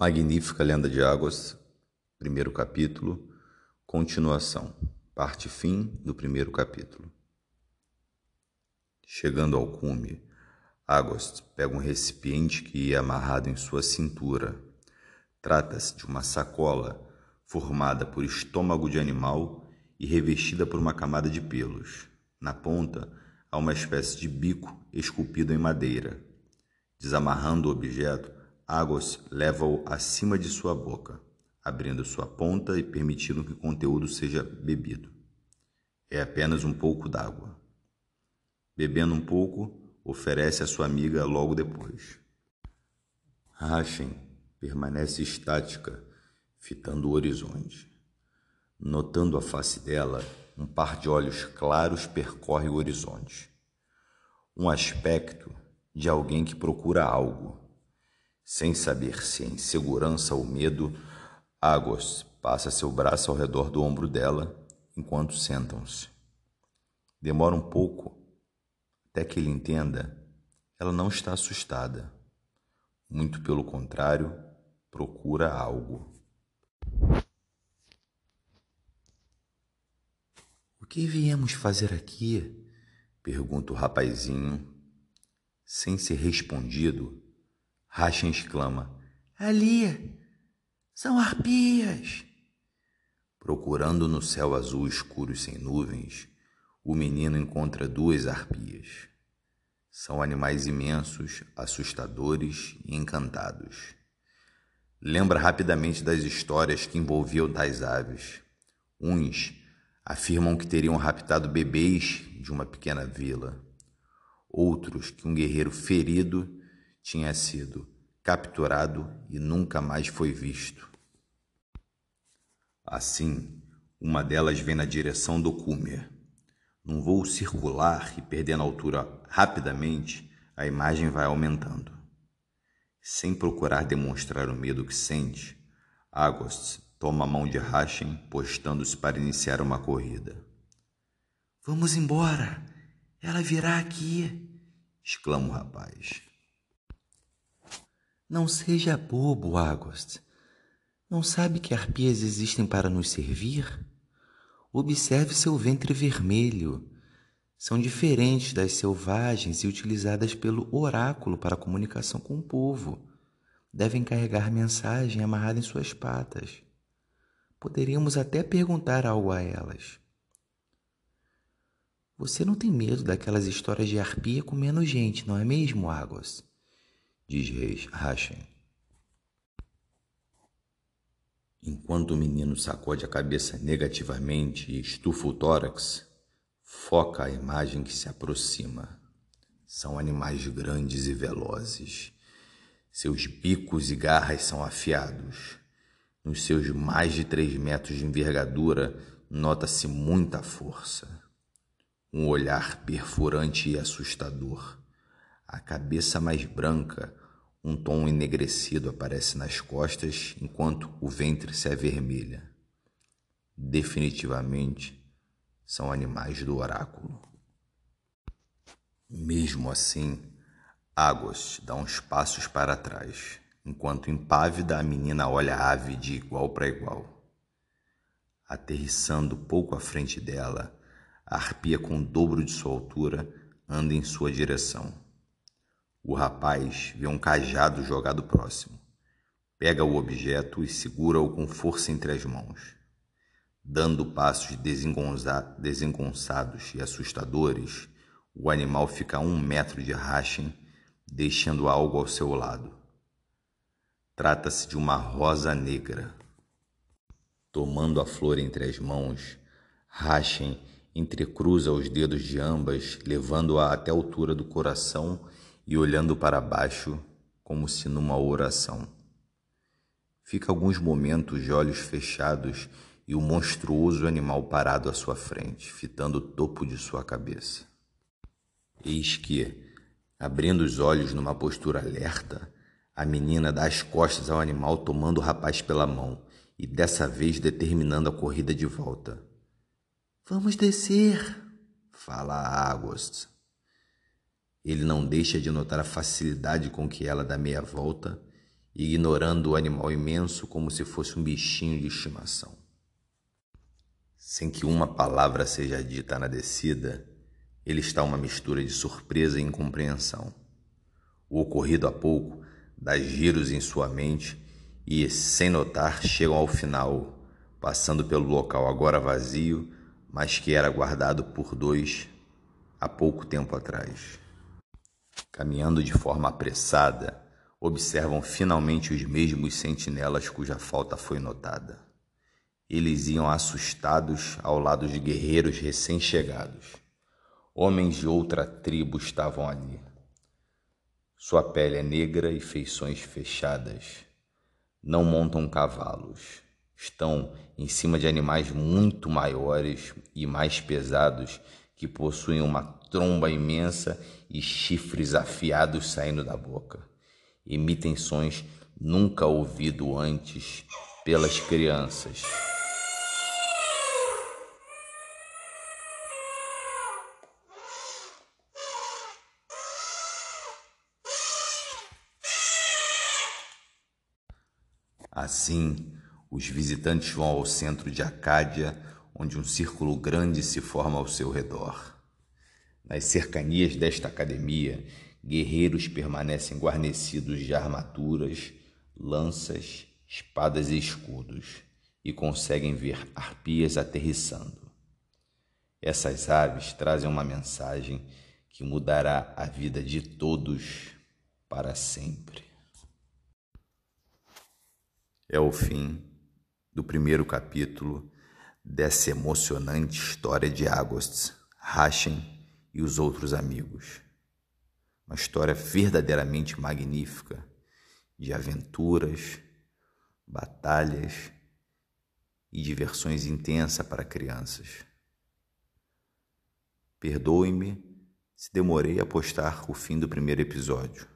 Magnífica Lenda de Águas, primeiro capítulo, continuação, parte fim do primeiro capítulo. Chegando ao cume, Águas pega um recipiente que ia amarrado em sua cintura. Trata-se de uma sacola formada por estômago de animal e revestida por uma camada de pelos. Na ponta há uma espécie de bico esculpido em madeira. Desamarrando o objeto, Águas leva-o acima de sua boca, abrindo sua ponta e permitindo que o conteúdo seja bebido. É apenas um pouco d'água. Bebendo um pouco, oferece à sua amiga logo depois. Rachem permanece estática, fitando o horizonte. Notando a face dela, um par de olhos claros percorre o horizonte. Um aspecto de alguém que procura algo sem saber se é insegurança ou medo, Águas passa seu braço ao redor do ombro dela enquanto sentam-se. Demora um pouco até que ele entenda. Ela não está assustada. Muito pelo contrário, procura algo. O que viemos fazer aqui? pergunta o rapazinho. Sem ser respondido, Rachem exclama: Ali! São arpias! Procurando no céu azul escuro e sem nuvens, o menino encontra duas arpias. São animais imensos, assustadores e encantados. Lembra rapidamente das histórias que envolviam tais aves. Uns afirmam que teriam raptado bebês de uma pequena vila. Outros que um guerreiro ferido tinha sido capturado e nunca mais foi visto. Assim, uma delas vem na direção do Cúmer. Num voo circular e perdendo altura rapidamente, a imagem vai aumentando. Sem procurar demonstrar o medo que sente, Agost toma a mão de Rachem, postando-se para iniciar uma corrida. Vamos embora! Ela virá aqui! exclama o rapaz. Não seja bobo, Agost. Não sabe que arpias existem para nos servir? Observe seu ventre vermelho. São diferentes das selvagens e utilizadas pelo oráculo para comunicação com o povo. Devem carregar mensagem amarrada em suas patas. Poderíamos até perguntar algo a elas. Você não tem medo daquelas histórias de arpia comendo gente, não é mesmo, Águas? Diz Rachem. Enquanto o menino sacode a cabeça negativamente e estufa o tórax, foca a imagem que se aproxima. São animais grandes e velozes. Seus bicos e garras são afiados. Nos seus mais de três metros de envergadura, nota-se muita força. Um olhar perfurante e assustador. A cabeça mais branca, um tom enegrecido aparece nas costas, enquanto o ventre se avermelha. Definitivamente são animais do oráculo. Mesmo assim, Águas dá uns passos para trás, enquanto impávida a menina olha a ave de igual para igual. Aterrissando pouco à frente dela, a arpia com o dobro de sua altura anda em sua direção. O rapaz vê um cajado jogado próximo. Pega o objeto e segura-o com força entre as mãos. Dando passos desengonçados e assustadores, o animal fica a um metro de Rachem, deixando algo ao seu lado. Trata-se de uma rosa negra. Tomando a flor entre as mãos, Rachem entrecruza os dedos de ambas, levando-a até a altura do coração e olhando para baixo como se numa oração. Fica alguns momentos de olhos fechados e o monstruoso animal parado à sua frente, fitando o topo de sua cabeça. Eis que, abrindo os olhos numa postura alerta, a menina dá as costas ao animal tomando o rapaz pela mão e dessa vez determinando a corrida de volta. Vamos descer, fala Agost. Ele não deixa de notar a facilidade com que ela dá meia volta ignorando o animal imenso como se fosse um bichinho de estimação. Sem que uma palavra seja dita na descida, ele está uma mistura de surpresa e incompreensão. O ocorrido há pouco dá giros em sua mente e, sem notar, chegam ao final, passando pelo local agora vazio, mas que era guardado por dois há pouco tempo atrás. Caminhando de forma apressada, observam finalmente os mesmos sentinelas cuja falta foi notada. Eles iam assustados ao lado de guerreiros recém-chegados. Homens de outra tribo estavam ali. Sua pele é negra e feições fechadas. Não montam cavalos. Estão em cima de animais muito maiores e mais pesados que possuem uma tromba imensa e chifres afiados saindo da boca. Emitem sons nunca ouvidos antes pelas crianças. Assim, os visitantes vão ao centro de Acádia, onde um círculo grande se forma ao seu redor. Nas cercanias desta academia, guerreiros permanecem guarnecidos de armaduras, lanças, espadas e escudos e conseguem ver arpias aterrissando. Essas aves trazem uma mensagem que mudará a vida de todos para sempre. É o fim do primeiro capítulo dessa emocionante história de Agost, Rachen e os outros amigos. Uma história verdadeiramente magnífica de aventuras, batalhas e diversões intensas para crianças. Perdoe-me se demorei a postar o fim do primeiro episódio.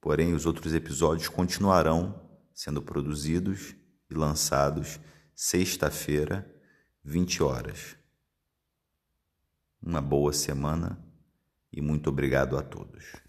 Porém, os outros episódios continuarão sendo produzidos e lançados sexta-feira, 20 horas. Uma boa semana e muito obrigado a todos.